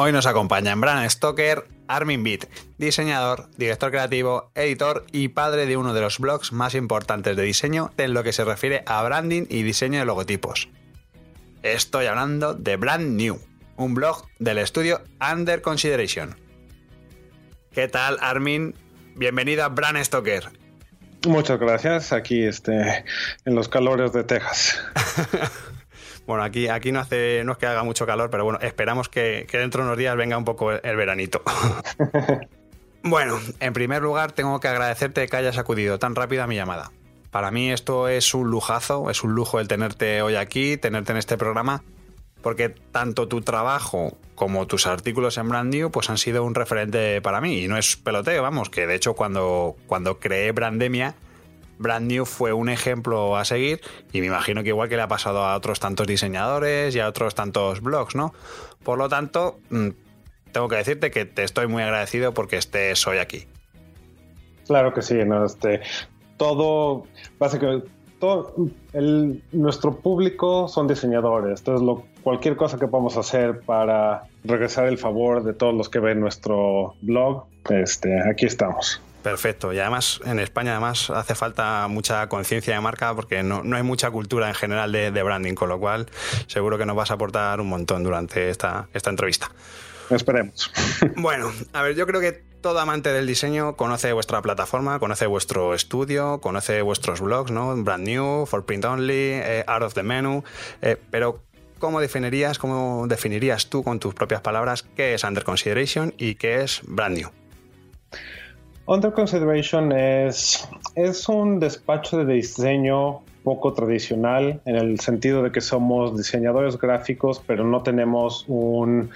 Hoy nos acompaña en Brand Stoker Armin Beat, diseñador, director creativo, editor y padre de uno de los blogs más importantes de diseño en lo que se refiere a branding y diseño de logotipos. Estoy hablando de Brand New, un blog del estudio Under Consideration. ¿Qué tal, Armin? Bienvenido a Brand Stoker. Muchas gracias, aquí este, en los calores de Texas. Bueno, aquí, aquí no hace, no es que haga mucho calor, pero bueno, esperamos que, dentro de unos días venga un poco el, veranito. bueno, en primer lugar, tengo que agradecerte que hayas acudido tan rápido a mi llamada. Para mí esto es un lujazo, es un lujo el tenerte hoy aquí, tenerte en este programa, porque tanto tu trabajo como tus artículos en Brand New pues han sido un referente para mí. Y no es peloteo, vamos, que de hecho cuando, cuando creé Brandemia Brand New fue un ejemplo a seguir y me imagino que igual que le ha pasado a otros tantos diseñadores y a otros tantos blogs, ¿no? Por lo tanto, mm, tengo que decirte que te estoy muy agradecido porque estés hoy aquí. Claro que sí, ¿no? este, todo, básicamente, todo el, nuestro público son diseñadores, entonces lo, cualquier cosa que podamos hacer para regresar el favor de todos los que ven nuestro blog, este, aquí estamos. Perfecto. Y además, en España además hace falta mucha conciencia de marca porque no, hay mucha cultura en general de, branding, con lo cual seguro que nos vas a aportar un montón durante esta, esta entrevista. Esperemos. Bueno, a ver, yo creo que todo amante del diseño conoce vuestra plataforma, conoce vuestro estudio, conoce vuestros blogs, ¿no? Brand New, For Print Only, eh, Out of the Menu, eh, pero ¿cómo definirías, cómo definirías tú con tus propias palabras qué es Under Consideration y qué es Brand New? Under Consideration es, es un despacho de diseño poco tradicional en el sentido de que somos diseñadores gráficos, pero no tenemos un...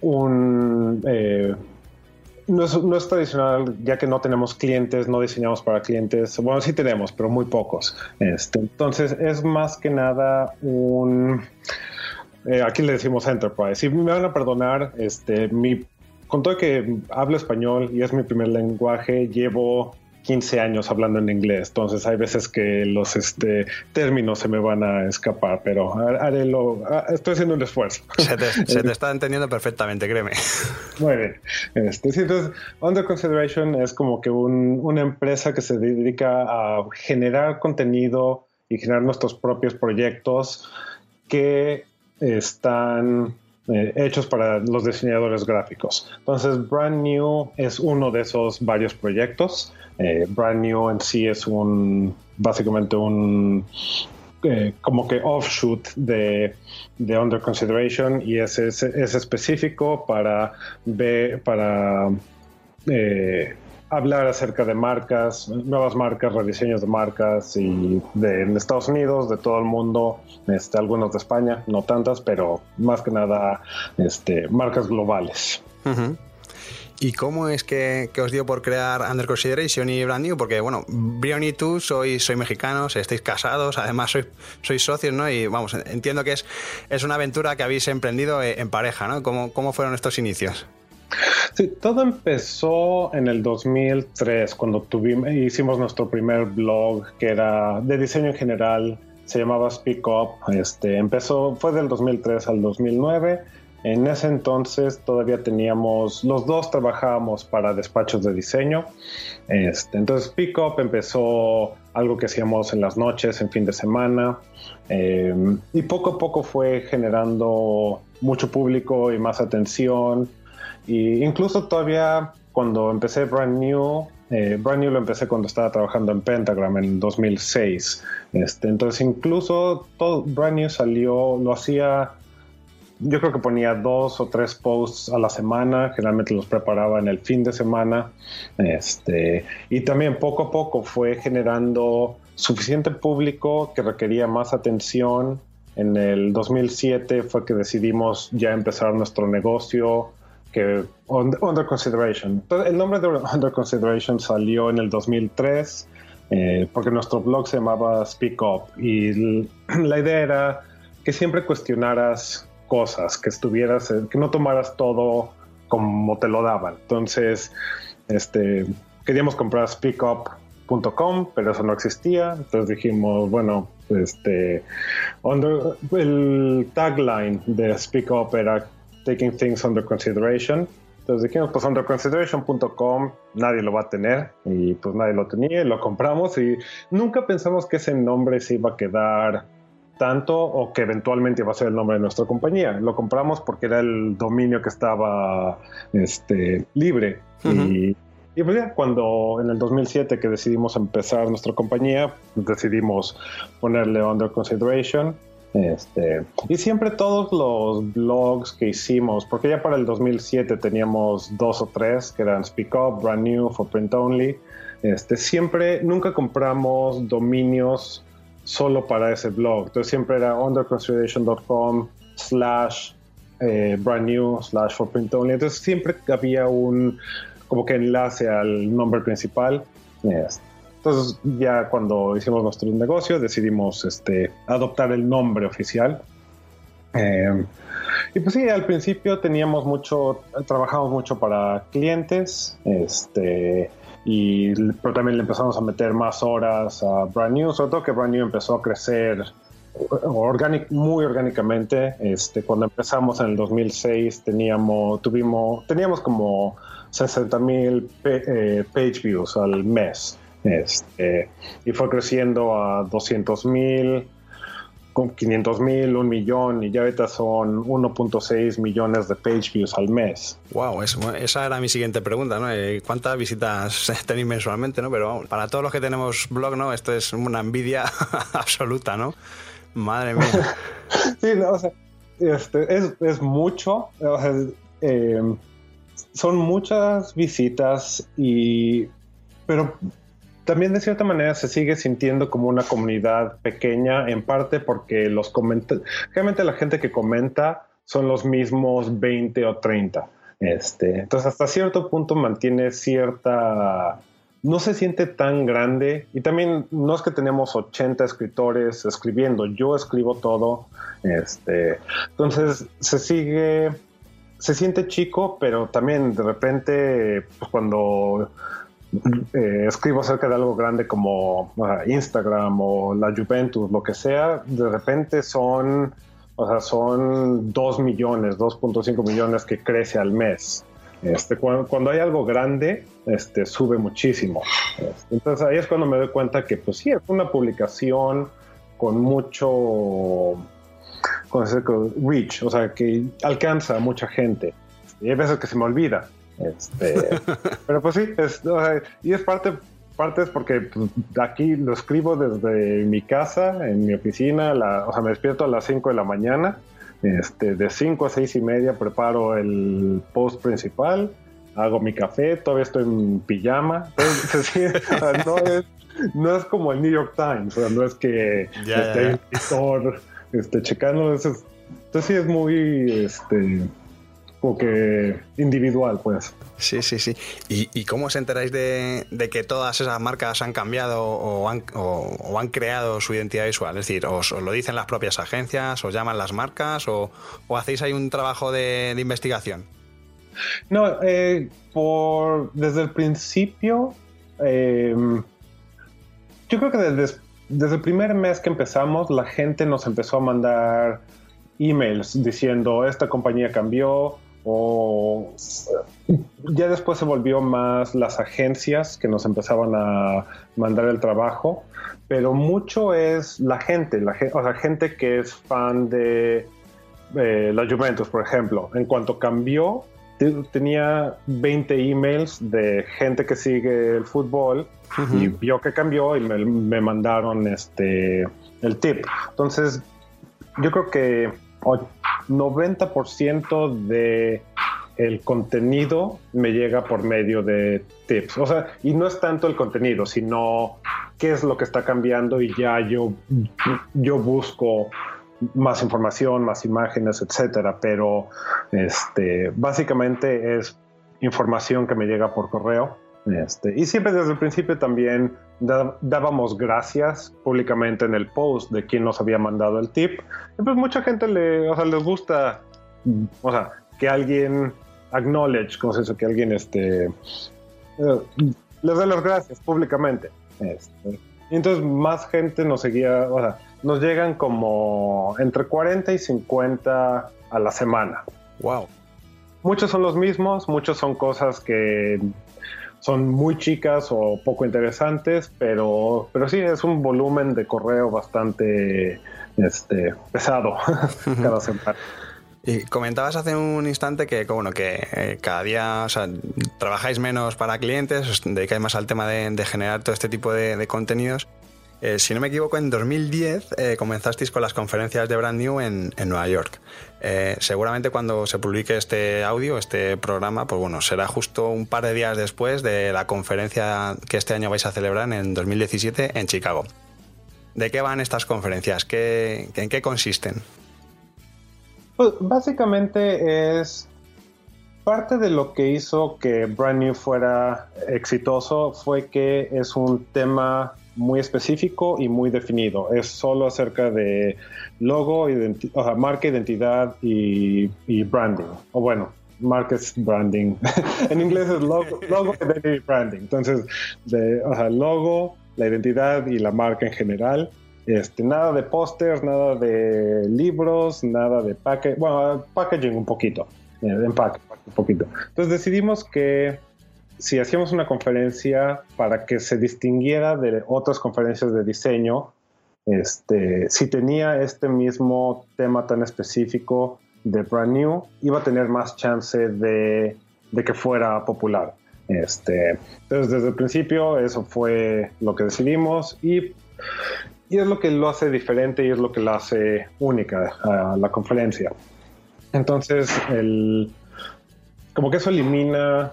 un eh, no, es, tradicional ya que no tenemos clientes, no diseñamos para clientes. Bueno, sí tenemos, pero muy pocos. Este, entonces es más que nada un... Eh, aquí le decimos enterprise. Y me van a perdonar, este, mi con todo que hablo español y es mi primer lenguaje, llevo 15 años hablando en inglés, entonces hay veces que los este, términos se me van a escapar, pero haré lo, estoy haciendo un esfuerzo. Se te, está entendiendo perfectamente, créeme. Muy bien. Este, entonces, Under Consideration es como que una empresa que se dedica a generar contenido y generar nuestros propios proyectos que están eh, hechos para los diseñadores gráficos. Entonces, Brand New es uno de esos varios proyectos. Eh, Brand New en sí es un, básicamente un, eh, como que offshoot de, de, Under Consideration y es, es, es específico para, ver, para hablar acerca de marcas, nuevas marcas, rediseños de marcas y de Estados Unidos, de todo el mundo, este, algunos de España, no tantas, pero más que nada este, marcas globales. ¿Y cómo es que, os dio por crear Under Consideration y Brand New? Porque, bueno, Brion y tú sois, soy mexicanos, estáis casados, además sois, sois socios, ¿no? Y vamos, entiendo que es, es una aventura que habéis emprendido en pareja, ¿no? ¿Cómo, cómo fueron estos inicios? Sí, todo empezó en el 2003, cuando tuvimos, hicimos nuestro primer blog que era de diseño en general, se llamaba Speak Up. Este, empezó, fue del 2003 al 2009. En ese entonces todavía teníamos, los dos trabajábamos para despachos de diseño. Este, entonces Speak Up empezó algo que hacíamos en las noches, en fin de semana. Eh, y poco a poco fue generando mucho público y más atención. Y incluso todavía cuando empecé Brand New, eh, Brand New lo empecé cuando estaba trabajando en Pentagram en 2006. Este, entonces incluso todo Brand New salió, lo hacía yo creo que ponía dos o tres posts a la semana, generalmente los preparaba en el fin de semana, este, y también poco a poco fue generando suficiente público que requería más atención. En el 2007 fue que decidimos ya empezar nuestro negocio, que Under Consideration. el nombre de Under Consideration salió en el 2003 eh, porque nuestro blog se llamaba Speak Up y la idea era que siempre cuestionaras cosas, que estuvieras, eh, que no tomaras todo como te lo daban. Entonces, este, queríamos comprar speakup.com, pero eso no existía. Entonces dijimos, bueno, este, el tagline de Speak Up era Taking Things Under Consideration. Entonces dijimos, pues underconsideration.com nadie lo va a tener. Y pues nadie lo tenía y lo compramos. Y nunca pensamos que ese nombre se iba a quedar tanto o que eventualmente iba a ser el nombre de nuestra compañía. Lo compramos porque era el dominio que estaba este, libre. Y, y pues ya cuando en el 2007 que decidimos empezar nuestra compañía, decidimos ponerle under consideration este, y siempre todos los blogs que hicimos, porque ya para el 2007 teníamos dos o tres que eran Speak Up, Brand New, For Print Only. Este, siempre, nunca compramos dominios solo para ese blog. Entonces siempre era underconsideration.com slash eh, brand new slash for print only. Entonces siempre había un como que enlace al nombre principal. Este, entonces ya cuando hicimos nuestro negocio decidimos este, adoptar el nombre oficial. Eh, y pues sí, al principio teníamos mucho, trabajamos mucho para clientes, este, y, pero también le empezamos a meter más horas a Brand New, sobre todo que Brand New empezó a crecer muy orgánicamente. Este, cuando empezamos en el 2006 teníamos, tuvimos, teníamos como 60 mil eh, page views al mes. Este, y fue creciendo a 200 mil, con 500 mil, un millón, y ya ahorita son 1.6 millones de page views al mes. Wow, esa era mi siguiente pregunta, ¿no? Eh, ¿Cuántas visitas tenéis mensualmente, no? Pero para todos los que tenemos blog, ¿no? Esto es una envidia absoluta, ¿no? Madre mía. sí, o sea, este, es, es, mucho. Eh, son muchas visitas y pero también de cierta manera se sigue sintiendo como una comunidad pequeña, en parte porque los comentarios, realmente la gente que comenta son los mismos 20 o 30. Este, entonces hasta cierto punto mantiene cierta... No se siente tan grande y también no es que tenemos 80 escritores escribiendo, yo escribo todo. Este, entonces se sigue, se siente chico, pero también de repente pues cuando eh, escribo acerca de algo grande como Instagram o la Juventus, lo que sea, de repente son, o sea, son 2 millones, 2.5 millones que crece al mes. Este, cuando, hay algo grande, este, sube muchísimo. Este, entonces ahí es cuando me doy cuenta que, pues sí, es una publicación con mucho con reach, o sea, que alcanza a mucha gente. Y hay veces que se me olvida. Este, pero pues sí, y es parte, parte es porque pues, aquí lo escribo desde mi casa, en mi oficina, o sea, me despierto a las 5 de la mañana, este, de 5 a 6 y media preparo el post principal, hago mi café, todavía estoy en pijama, no, es, como el New York Times, no es que esté editor este, checando, entonces sí es muy, este, o que individual, pues. Sí, sí, sí. ¿Y, cómo os enteráis de, que todas esas marcas han cambiado o han, o, han creado su identidad visual? Es decir, ¿os, lo dicen las propias agencias, os llaman las marcas o, hacéis ahí un trabajo de, investigación? No, eh, por, desde el principio, eh, yo creo que desde, desde el primer mes que empezamos, la gente nos empezó a mandar emails diciendo esta compañía cambió, o ya después se volvió más las agencias que nos empezaban a mandar el trabajo, pero mucho es la gente, la, o sea, gente que es fan de eh, la Juventus, por ejemplo. En cuanto cambió, tenía 20 emails de gente que sigue el fútbol y vio que cambió y me, me mandaron este el tip. Entonces, yo creo que 90% de el contenido me llega por medio de tips. O sea, y no es tanto el contenido, sino qué es lo que está cambiando y ya yo, yo busco más información, más imágenes, etcétera. Pero este, básicamente es información que me llega por correo. Este, y siempre desde el principio también dábamos gracias públicamente en el post de quien nos había mandado el tip. Y pues mucha gente le, o sea, les gusta, o sea, que alguien acknowledge, como se dice, que alguien este, eh, les dé las gracias públicamente. Este, y entonces más gente nos seguía, o sea, nos llegan como entre 40 y 50 a la semana. Wow. Muchos son los mismos, muchos son cosas que son muy chicas o poco interesantes, pero, pero sí es un volumen de correo bastante este, pesado cada semana. Y comentabas hace un instante que, bueno, que eh, cada día trabajáis menos para clientes, os dedicáis más al tema de, generar todo este tipo de, contenidos. Eh, si no me equivoco, en 2010 eh, comenzasteis con las conferencias de Brand New en, Nueva York. seguramente cuando se publique este audio, este programa, pues bueno, será justo un par de días después de la conferencia que este año vais a celebrar en 2017 en Chicago. ¿De qué van estas conferencias? ¿En qué consisten? Pues básicamente es parte de lo que hizo que Brand New fuera exitoso fue que es un tema muy específico y muy definido. Es solo acerca de logo, marca, identidad y, branding. O bueno, marca branding. en inglés es logo, logo identity branding. Entonces, de, logo, la identidad y la marca en general. Este, nada de pósters, nada de libros, nada de packaging, bueno, packaging un poquito, eh, empaque un poquito. Entonces decidimos que si hacíamos una conferencia para que se distinguiera de otras conferencias de diseño, este, si tenía este mismo tema tan específico de brand new, iba a tener más chance de, de que fuera popular. Este, entonces, desde el principio, eso fue lo que decidimos y y es lo que lo hace diferente y es lo que la hace única a la conferencia. Entonces, el, como que eso elimina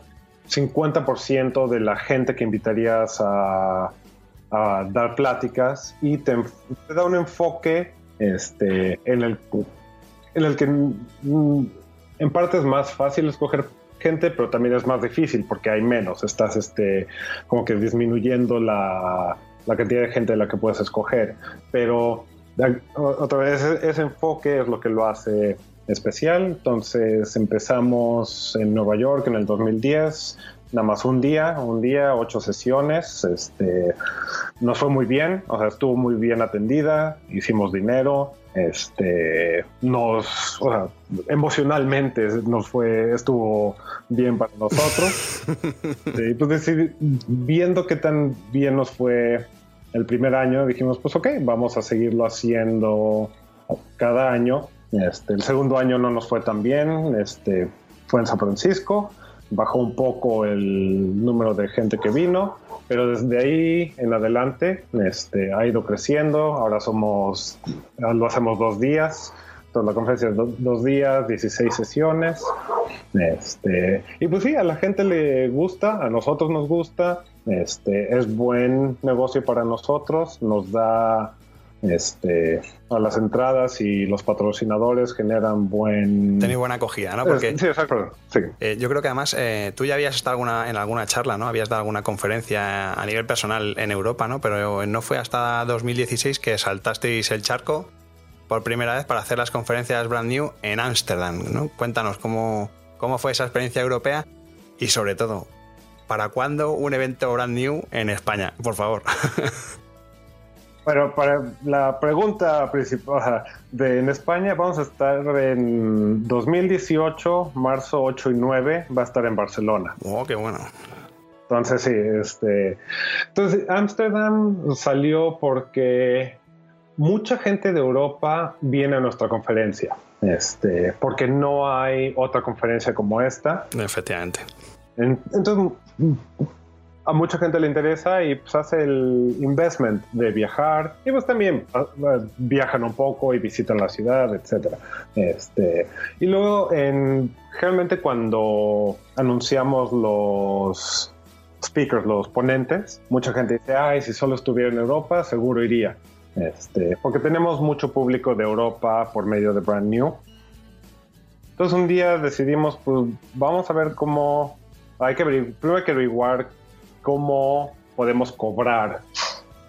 50% de la gente que invitarías a, dar pláticas y te, da un enfoque este, en, el, en el que mm, en parte es más fácil escoger gente, pero también es más difícil porque hay menos. Estás este, como que disminuyendo la, la cantidad de gente de la que puedes escoger. Pero otra vez ese, enfoque es lo que lo hace especial. Entonces empezamos en Nueva York en el 2010, nada más un día, un día, ocho sesiones. Este, nos fue muy bien, o sea, estuvo muy bien atendida, hicimos dinero, este, nos, o sea, emocionalmente nos fue, estuvo bien para nosotros. sí, pues viendo qué tan bien nos fue el primer año, dijimos, pues ok, vamos a seguirlo haciendo cada año. Este, el segundo año no nos fue tan bien, este, fue en San Francisco, bajó un poco el número de gente que vino, pero desde ahí en adelante este, ha ido creciendo, ahora somos, lo hacemos dos días, toda la conferencia es dos días, 16 sesiones, este, y pues sí, a la gente le gusta, a nosotros nos gusta, este, es buen negocio para nosotros, nos da este, a las entradas y los patrocinadores generan buen... Tenéis buena acogida, ¿no? Porque, sí, exacto. Eh, yo creo que además eh, tú ya habías estado alguna, en alguna charla, ¿no? Habías dado alguna conferencia a nivel personal en Europa, ¿no? Pero no fue hasta 2016 que saltasteis el charco por primera vez para hacer las conferencias Brand New en Ámsterdam, ¿no? Cuéntanos cómo, cómo fue esa experiencia europea y sobre todo, ¿para cuándo un evento Brand New en España? Por favor. Bueno, para la pregunta principal de en España vamos a estar en 2018, marzo 8 y 9, va a estar en Barcelona. Oh, qué bueno. Entonces sí, este, entonces Ámsterdam salió porque mucha gente de Europa viene a nuestra conferencia, este, porque no hay otra conferencia como esta. Efectivamente. Entonces a mucha gente le interesa y pues hace el investment de viajar y pues también ah, ah, viajan un poco y visitan la ciudad, etcétera. Este, y luego en, generalmente cuando anunciamos los speakers, los ponentes, mucha gente dice, ay, si solo estuviera en Europa, seguro iría. Este, porque tenemos mucho público de Europa por medio de Brand New. Entonces un día decidimos, pues vamos a ver cómo, hay que primero hay que averiguar cómo podemos cobrar,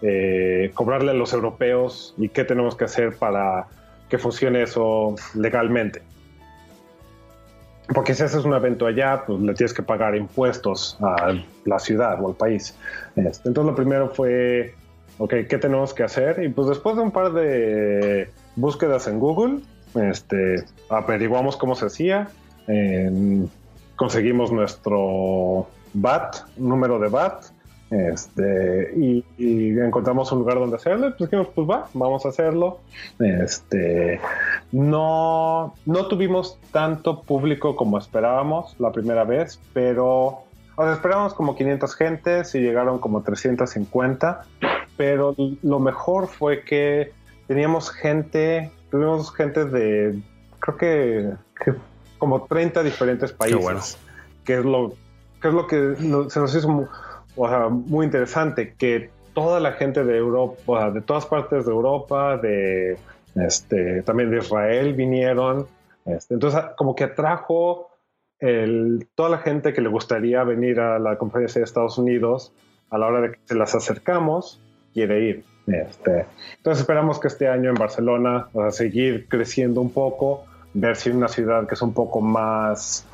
eh, cobrarle a los europeos y qué tenemos que hacer para que funcione eso legalmente. Porque si haces un evento allá, pues le tienes que pagar impuestos a la ciudad o al país. Este, entonces lo primero fue, ok, ¿qué tenemos que hacer? Y pues después de un par de búsquedas en Google, este, averiguamos cómo se hacía, conseguimos nuestro BAT, número de BAT, este, y, encontramos un lugar donde hacerlo, pues dijimos, pues va, vamos a hacerlo. Este, no, no tuvimos tanto público como esperábamos la primera vez, pero esperábamos como 500 gentes y llegaron como 350, pero lo mejor fue que teníamos gente, tuvimos gente de, creo que, como 30 diferentes países, que es lo que es lo que se nos hizo muy, interesante, que toda la gente de Europa, de todas partes de Europa, de este, también de Israel vinieron. Este, entonces, como que atrajo el, toda la gente que le gustaría venir a la conferencia de Estados Unidos a la hora de que se las acercamos, quiere ir. Este, entonces esperamos que este año en Barcelona a seguir creciendo un poco, ver si una ciudad que es un poco más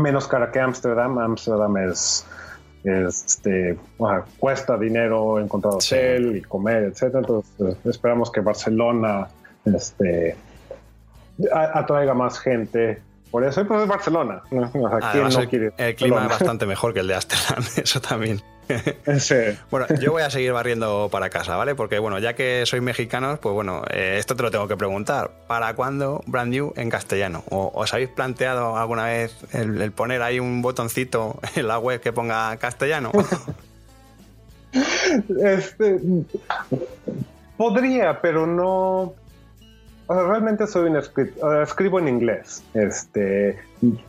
menos cara que Ámsterdam. Ámsterdam es, este, cuesta dinero encontrar hotel y comer, etcétera. Entonces esperamos que Barcelona este, atraiga más gente. Por eso, pues es Barcelona. el, clima es bastante mejor que el de Ámsterdam, eso también. Bueno, yo voy a seguir barriendo para casa, ¿vale? Porque, bueno, ya que sois mexicanos, pues bueno, eh, esto te lo tengo que preguntar. ¿Para cuándo Brand New en castellano? ¿O, ¿Os habéis planteado alguna vez el, poner ahí un botoncito en la web que ponga castellano? este, podría, pero no realmente soy un escritor, escribo en inglés. Este,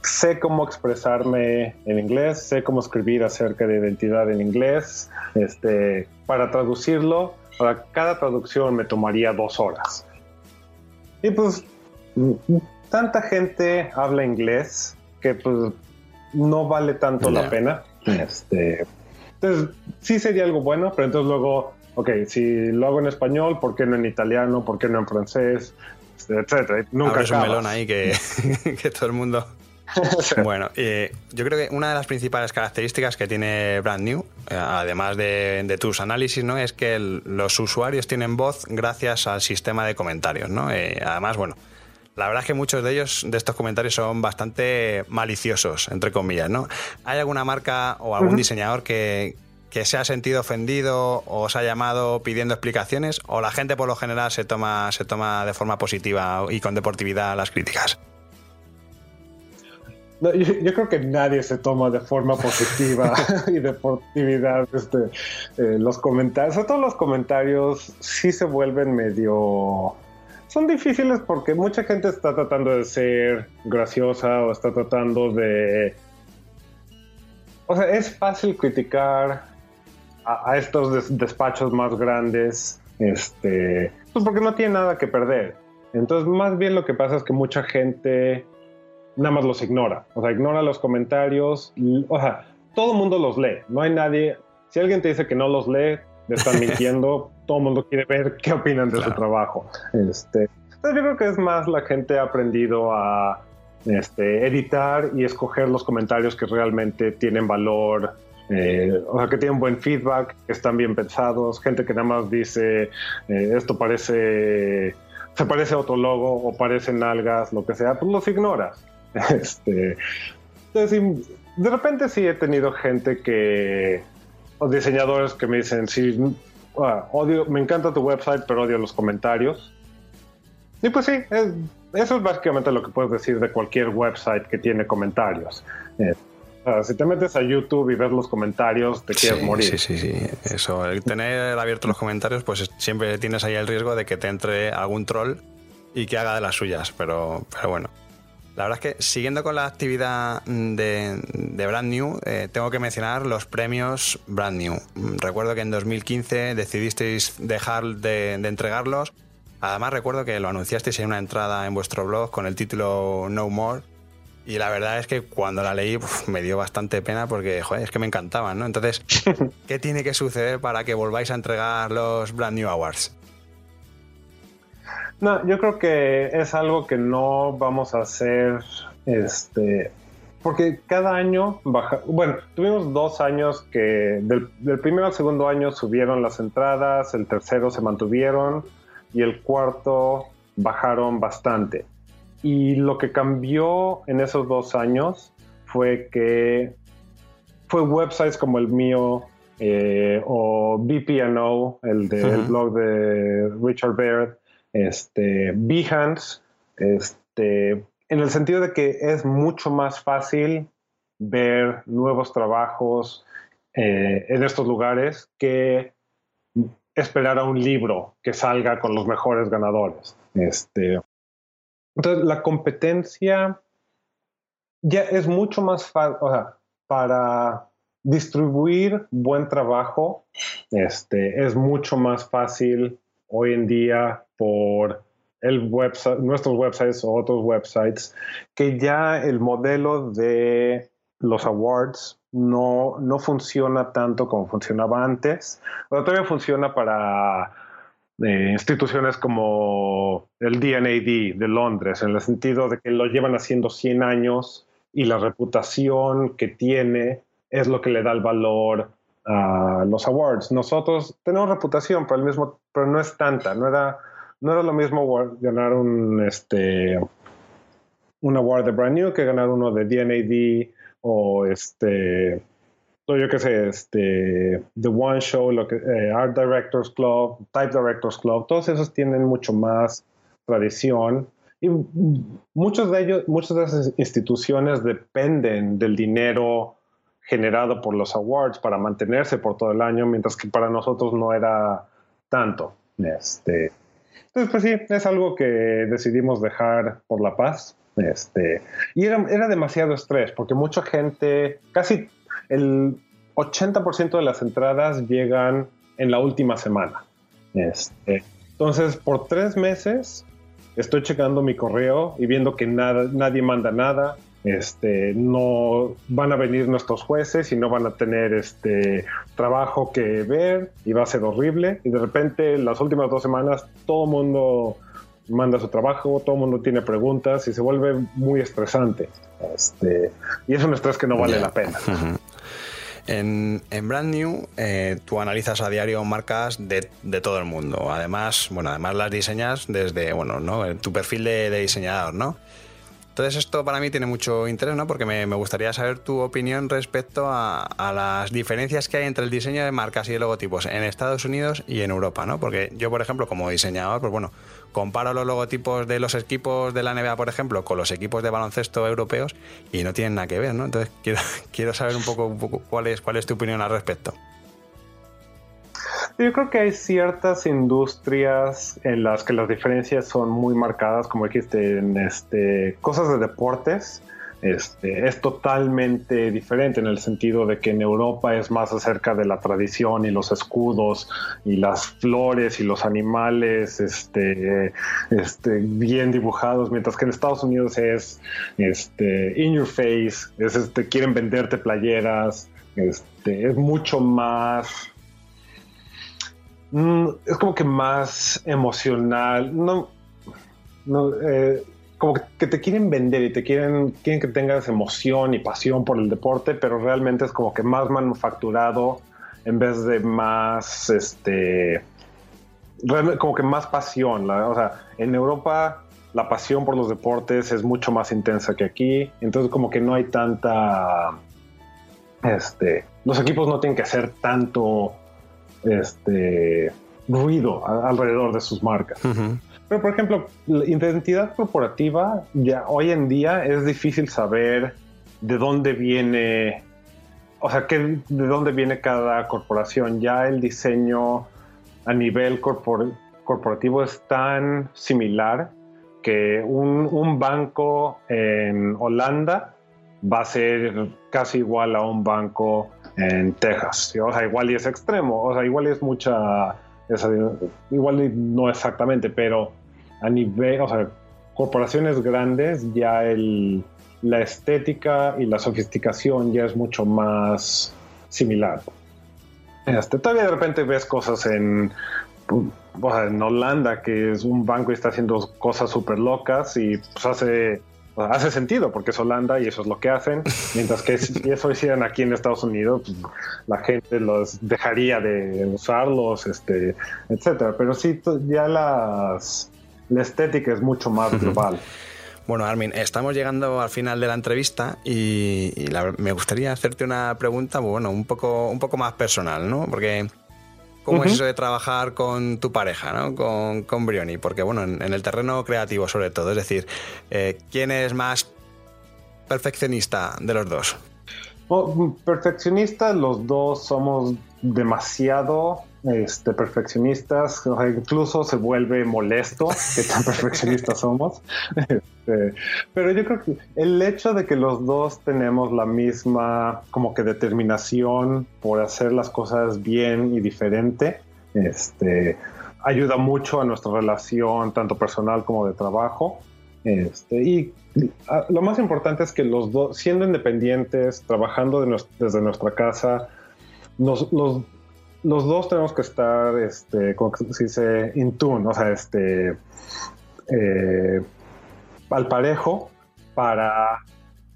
sé cómo expresarme en inglés, sé cómo escribir acerca de identidad en inglés. Este, para traducirlo, para cada traducción me tomaría dos horas. Y pues tanta gente habla inglés que pues no vale tanto la pena. Este, entonces sí sería algo bueno, pero entonces luego ok, si lo hago en español, ¿por qué no en italiano? ¿Por qué no en francés? Etcétera. Nunca es un melón ahí que, todo el mundo... bueno, eh, yo creo que una de las principales características que tiene Brand New, eh, además de, tus análisis, ¿no? es que los usuarios tienen voz gracias al sistema de comentarios. ¿no? Eh, además, bueno, la verdad es que muchos de ellos, de estos comentarios, son bastante maliciosos, entre comillas. ¿no? ¿Hay alguna marca o algún diseñador que, que se ha sentido ofendido o os ha llamado pidiendo explicaciones o la gente por lo general se toma, se toma de forma positiva y con deportividad las críticas? yo, creo que nadie se toma de forma positiva y deportividad este, eh, los comentarios. Sobre todo los comentarios sí se vuelven medio... Son difíciles porque mucha gente está tratando de ser graciosa o está tratando de... O sea, es fácil criticar a, estos despachos más grandes, este, pues porque no tiene nada que perder. Entonces, más bien lo que pasa es que mucha gente nada más los ignora. O sea, ignora los comentarios. o sea, todo el mundo los lee. No hay nadie. Si alguien te dice que no los lee, le están mintiendo. todo el mundo quiere ver qué opinan de su trabajo. Este, entonces, yo creo que es más la gente ha aprendido a este, editar y escoger los comentarios que realmente tienen valor eh, o sea, que tienen buen feedback, que están bien pensados, gente que nada más dice, eh, esto parece, se parece a otro logo o parecen algas, lo que sea, pues los ignoras. Este, entonces, de repente sí he tenido gente que, o diseñadores que me dicen, sí, ah, odio, me encanta tu website, pero odio los comentarios. Y pues sí, eso es básicamente lo que puedes decir de cualquier website que tiene comentarios. Eh, si te metes a YouTube y ves los comentarios, te quieres morir. Sí, sí, sí. Eso, el tener abiertos los comentarios, pues siempre tienes ahí el riesgo de que te entre algún troll y que haga de las suyas. Pero, pero bueno. La verdad es que siguiendo con la actividad de, Brand New, eh, tengo que mencionar los premios Brand New. Recuerdo que en 2015 decidisteis dejar de, entregarlos. Además recuerdo que lo anunciasteis en una entrada en vuestro blog con el título No More. Y la verdad es que cuando la leí me dio bastante pena porque joder, es que me encantaban, ¿no? Entonces, ¿qué tiene que suceder para que volváis a entregar los Brand New Awards? No, yo creo que es algo que no vamos a hacer, este, porque cada año baja, bueno, tuvimos dos años que del, primero al segundo año subieron las entradas, el tercero se mantuvieron y el cuarto bajaron bastante. Y lo que cambió en esos dos años fue que fue websites como el mío eh, o BPNO, el del blog de Richard Baird, este, Behance, este, en el sentido de que es mucho más fácil ver nuevos trabajos eh, en estos lugares que esperar a un libro que salga con los mejores ganadores. Este, entonces, la competencia ya es mucho más fácil, o sea, para distribuir buen trabajo, este, es mucho más fácil hoy en día por el website, nuestros websites o otros websites, que ya el modelo de los awards no, no funciona tanto como funcionaba antes. todavía funciona para eh, instituciones como el DNAD de Londres, en el sentido de que lo llevan haciendo 100 años y la reputación que tiene es lo que le da el valor a los awards. Nosotros tenemos reputación, pero, el mismo, pero no es tanta, no era, no era lo mismo ganar un, este, un award de Brand New que ganar uno de DNAD o este yo qué sé, este, The One Show, lo que, eh, Art Directors Club, Type Directors Club, todos esos tienen mucho más tradición y muchos de ellos, muchas de esas instituciones dependen del dinero generado por los awards para mantenerse por todo el año, mientras que para nosotros no era tanto. Este, entonces, pues sí, es algo que decidimos dejar por la paz. Este, y era, era demasiado estrés, porque mucha gente, casi el 80% de las entradas llegan en la última semana. Este, entonces, por tres meses estoy checando mi correo y viendo que nada, nadie manda nada. Este, no van a venir nuestros jueces y no van a tener este trabajo que ver y va a ser horrible. Y de repente, las últimas dos semanas, todo el mundo manda su trabajo, todo el mundo tiene preguntas y se vuelve muy estresante. Este, y es un estrés que no vale la pena. En, Brand New eh, tú analizas a diario marcas de, todo el mundo. Además, bueno, además las diseñas desde, bueno, ¿no? Tu perfil de, diseñador, ¿no? Entonces esto para mí tiene mucho interés, ¿no? Porque me, gustaría saber tu opinión respecto a, a, las diferencias que hay entre el diseño de marcas y de logotipos en Estados Unidos y en Europa, ¿no? Porque yo, por ejemplo, como diseñador, pues bueno, comparo los logotipos de los equipos de la NBA, por ejemplo, con los equipos de baloncesto europeos y no tienen nada que ver, ¿no? Entonces quiero, quiero saber un poco, un cuál, es, cuál es tu opinión al respecto. Yo creo que hay ciertas industrias en las que las diferencias son muy marcadas, como dijiste, en este, cosas de deportes este, es totalmente diferente en el sentido de que en Europa es más acerca de la tradición y los escudos y las flores y los animales este, este, bien dibujados, mientras que en Estados Unidos es este, in your face, es, este, quieren venderte playeras, este, es mucho más mm, es como que más emocional. No, no, eh, como que te quieren vender y te quieren, quieren que tengas emoción y pasión por el deporte, pero realmente es como que más manufacturado en vez de más, este, como que más pasión. o sea, en Europa la pasión por los deportes es mucho más intensa que aquí, entonces como que no hay tanta, este, los equipos no tienen que hacer tanto, este, ruido alrededor de sus marcas. Pero, por ejemplo, la identidad corporativa, ya hoy en día es difícil saber de dónde viene, o sea, que, de dónde viene cada corporación. Ya el diseño a nivel corporativo es tan similar que un, banco en Holanda va a ser casi igual a un banco en Texas. O sea, igual y es extremo, o sea, igual es mucha, igual y no exactamente, pero a nivel, o sea, corporaciones grandes ya el, la estética y la sofisticación ya es mucho más similar. Este, todavía de repente ves cosas en, en Holanda que es un banco y está haciendo cosas súper locas y pues hace, hace sentido porque es Holanda y eso es lo que hacen. Mientras que si eso hicieran aquí en Estados Unidos, pues, la gente los dejaría de usarlos, este, etcétera. Pero sí, ya las, la estética es mucho más global. Bueno, Armin, estamos llegando al final de la entrevista y, me gustaría hacerte una pregunta, bueno, un poco, un poco más personal, ¿no? Porque ¿cómo es eso de trabajar con tu pareja, ¿no? Con, con Brioni, porque bueno, en, el terreno creativo sobre todo, es decir, eh, ¿quién es más perfeccionista de los dos? perfeccionista, los dos somos demasiado este, perfeccionistas, incluso se vuelve molesto que tan perfeccionistas somos. Este, pero yo creo que el hecho de que los dos tenemos la misma como que determinación por hacer las cosas bien y diferente, este, ayuda mucho a nuestra relación, tanto personal como de trabajo. Este, y ah, lo más importante es que los dos, siendo independientes, trabajando desde nuestra casa, nos, los dos tenemos que estar, este, como se dice, in tune, o sea, este, eh, al parejo para,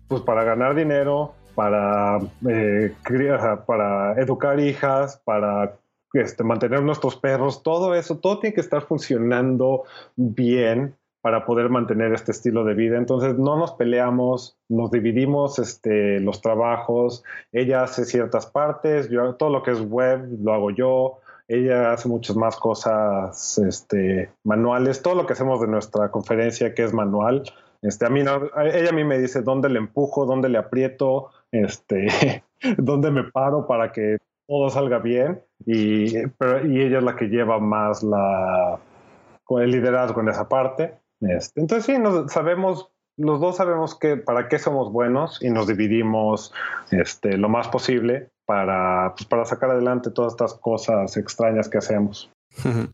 pues, para ganar dinero, para, eh, para educar hijas, para este, mantener nuestros perros, todo eso, todo tiene que estar funcionando bien para poder mantener este estilo de vida. Entonces no nos peleamos, nos dividimos este, los trabajos, ella hace ciertas partes, yo todo lo que es web lo hago yo, ella hace muchas más cosas este, manuales, todo lo que hacemos de nuestra conferencia que es manual. Este, a mí ella a mí me dice dónde le empujo, dónde le aprieto, este, dónde me paro para que todo salga bien y, ella es la que lleva más la, el liderazgo en esa parte. Este, entonces sí, nos, sabemos, los dos sabemos que para qué somos buenos y nos dividimos este, lo más posible para, pues, para sacar adelante todas estas cosas extrañas que hacemos.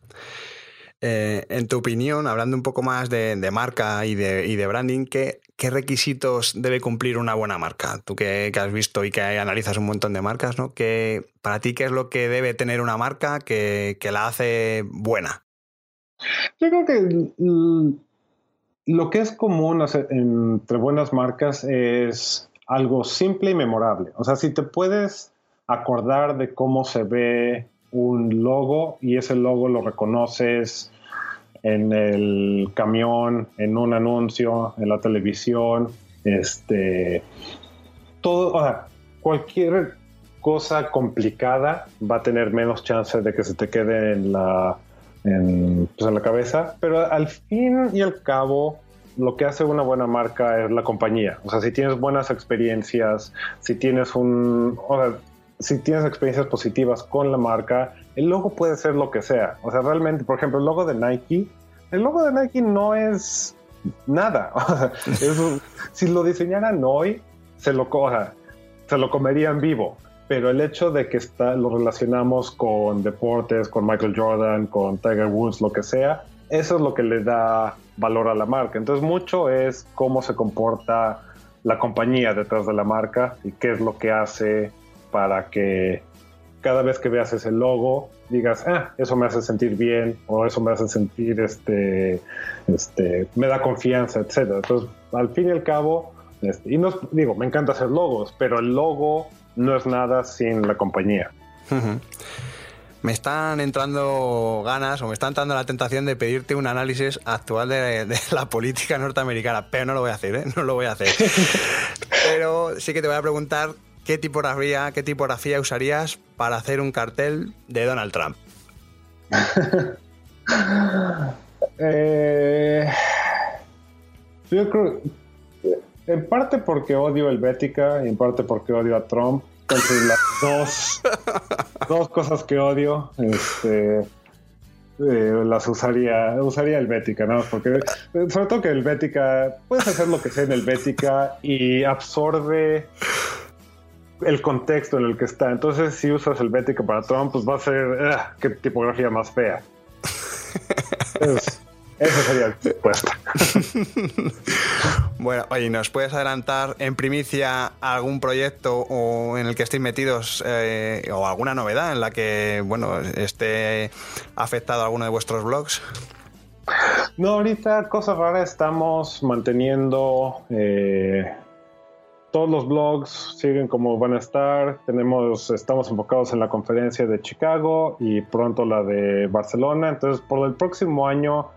Eh, en tu opinión, hablando un poco más de, marca y de, y de branding, ¿qué, ¿qué, requisitos debe cumplir una buena marca? Tú que, has visto y que analizas un montón de marcas, ¿no? ¿Qué, para ti, ¿qué es lo que debe tener una marca que, que la hace buena? Yo creo que lo que es común entre buenas marcas es algo simple y memorable. O sea, si te puedes acordar de cómo se ve un logo y ese logo lo reconoces en el camión, en un anuncio, en la televisión, este, todo, o sea, cualquier cosa complicada va a tener menos chance de que se te quede en la en, pues en la cabeza, pero al fin y al cabo lo que hace una buena marca es la compañía. O sea, si tienes buenas experiencias, si tienes un, o sea, si tienes experiencias positivas con la marca, el logo puede ser lo que sea. O sea, realmente, por ejemplo, el logo de Nike, el logo de Nike no es nada. si lo diseñaran hoy, se lo, coja se lo comerían vivo pero el hecho de que está, lo relacionamos con deportes, con Michael Jordan, con Tiger Woods, lo que sea, eso es lo que le da valor a la marca. Entonces mucho es cómo se comporta la compañía detrás de la marca y qué es lo que hace para que cada vez que veas ese logo digas, ah, eso me hace sentir bien o eso me hace sentir, este, este, me da confianza, etc. Entonces, al fin y al cabo, este, y no digo, me encanta hacer logos, pero el logo no es nada sin la compañía. Me están entrando ganas o me está entrando la tentación de pedirte un análisis actual de, la política norteamericana, pero no lo voy a hacer, ¿eh? No lo voy a hacer. pero sí que te voy a preguntar qué tipografía, qué tipografía usarías para hacer un cartel de Donald Trump. Eh, yo creo en parte porque odio el Bética y en parte porque odio a Trump. Entonces las dos, dos cosas que odio, este, eh, las usaría, usaría el Bética, ¿no? Porque sobre todo que el Bética, puedes hacer lo que sea en el Bética y absorbe el contexto en el que está. Entonces, si usas el Bética para Trump, pues va a ser, ah, qué tipografía más fea. Eso sería el respuesta. bueno, oye, ¿nos puedes adelantar en primicia algún proyecto o en el que estéis metidos eh, o alguna novedad en la que, bueno, esté afectado alguno de vuestros blogs? No, ahorita, cosa rara, estamos manteniendo eh, todos los blogs siguen como van a estar. Tenemos, estamos enfocados en la conferencia de Chicago y pronto la de Barcelona. Entonces, por el próximo año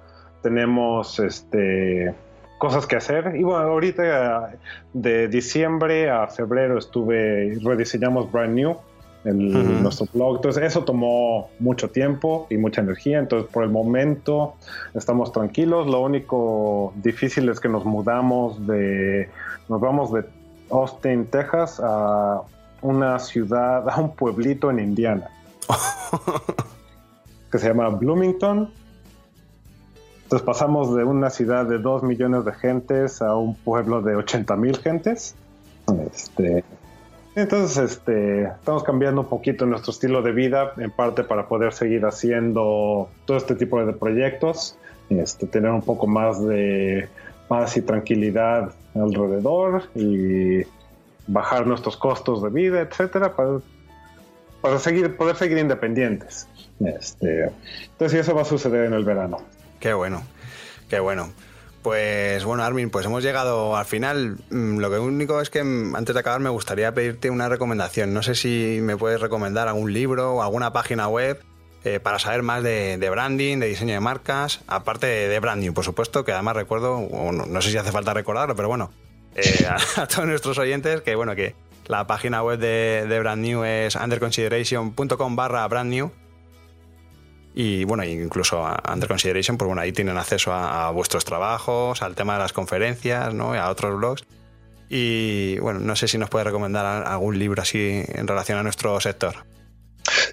tenemos este cosas que hacer. Y bueno, ahorita de diciembre a febrero estuve, rediseñamos Brand New en nuestro blog. Entonces eso tomó mucho tiempo y mucha energía. Entonces por el momento estamos tranquilos. Lo único difícil es que nos mudamos de, nos vamos de Austin, Texas a una ciudad, a un pueblito en Indiana. que se llama Bloomington entonces pasamos de una ciudad de 2 millones de gentes a un pueblo de 80 mil gentes. Este, entonces, este, estamos cambiando un poquito nuestro estilo de vida, en parte para poder seguir haciendo todo este tipo de proyectos, este, tener un poco más de paz y tranquilidad alrededor y bajar nuestros costos de vida, etcétera, para, para seguir, poder seguir independientes. Este, entonces, eso va a suceder en el verano. Qué bueno, qué bueno. Pues bueno, Armin, pues hemos llegado al final. Mm, lo que único es que mm, antes de acabar me gustaría pedirte una recomendación. No sé si me puedes recomendar algún libro o alguna página web eh, para saber más de, branding, de diseño de marcas, aparte de, branding, por supuesto, que además recuerdo, no, sé si hace falta recordarlo, pero bueno, eh, a, todos nuestros oyentes que bueno, que la página web de, de Brand New es underconsideration.com barra brand new y bueno, incluso Under Consideration, pues bueno, ahí tienen acceso a, vuestros trabajos, al tema de las conferencias, ¿no? a otros blogs. Y bueno, no sé si nos puede recomendar algún libro así en relación a nuestro sector.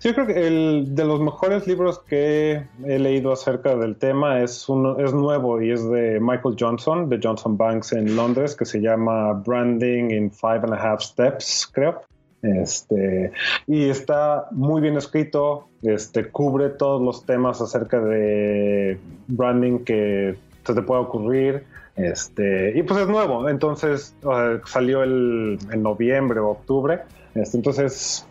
Yo creo que el de los mejores libros que he leído acerca del tema es uno, es nuevo y es de Michael Johnson, de Johnson Banks en Londres, que se llama Branding in Five and a Half Steps, creo. Este, y está muy bien escrito, este, cubre todos los temas acerca de branding que se te pueda ocurrir. Este, y pues es nuevo, entonces salió el, en noviembre o octubre. Este, entonces,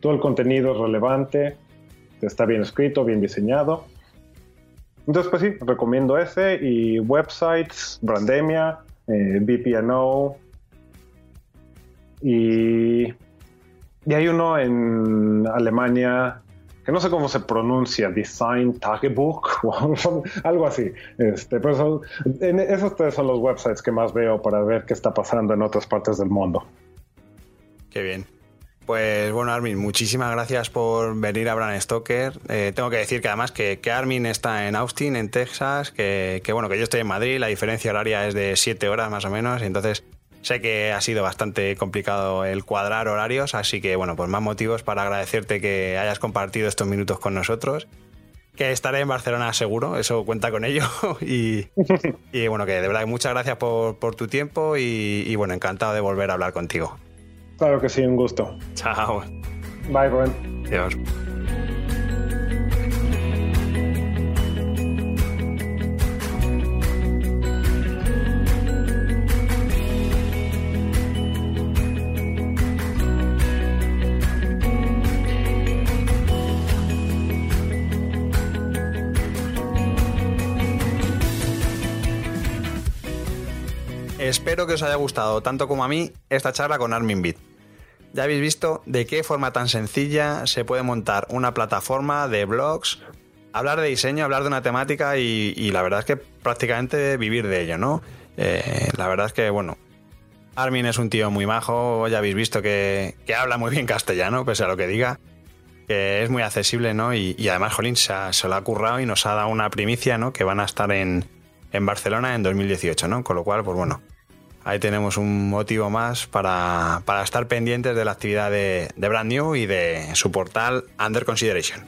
todo el contenido es relevante, está bien escrito, bien diseñado. Entonces, pues sí, recomiendo ese y websites, Brandemia, eh, BPNO, y, y hay uno en Alemania que no sé cómo se pronuncia, Design Tagebuch o algo así. Este, pero esos tres son los websites que más veo para ver qué está pasando en otras partes del mundo. Qué bien. Pues bueno, Armin, muchísimas gracias por venir a Brand Stoker. Eh, tengo que decir que además que, Armin está en Austin, en Texas, que, que, bueno, que yo estoy en Madrid, la diferencia horaria es de 7 horas más o menos, y entonces Sé que ha sido bastante complicado el cuadrar horarios, así que bueno, pues más motivos para agradecerte que hayas compartido estos minutos con nosotros. Que estaré en Barcelona seguro, eso cuenta con ello. y, bueno, que de verdad muchas gracias por, tu tiempo y, y, bueno, encantado de volver a hablar contigo. Claro que sí, un gusto. Chao. Bye, Rubén. Adiós. Que os haya gustado tanto como a mí esta charla con Armin Bit. Ya habéis visto de qué forma tan sencilla se puede montar una plataforma de blogs, hablar de diseño, hablar de una temática y, la verdad es que prácticamente vivir de ello, ¿no? Eh, la verdad es que, bueno, Armin es un tío muy majo, ya habéis visto que, habla muy bien castellano, pese a lo que diga, que es muy accesible, ¿no? Y, además, Jolín, se, se, lo ha currado y nos ha dado una primicia, ¿no? Que van a estar en, en Barcelona en 2018, ¿no? Con lo cual, pues bueno, ahí tenemos un motivo más para, estar pendientes de la actividad de, de Brand New y de su portal Under Consideration.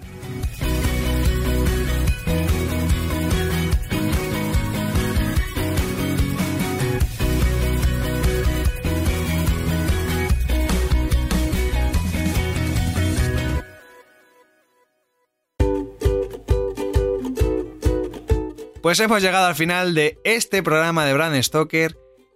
Pues hemos llegado al final de este programa de Brand Stoker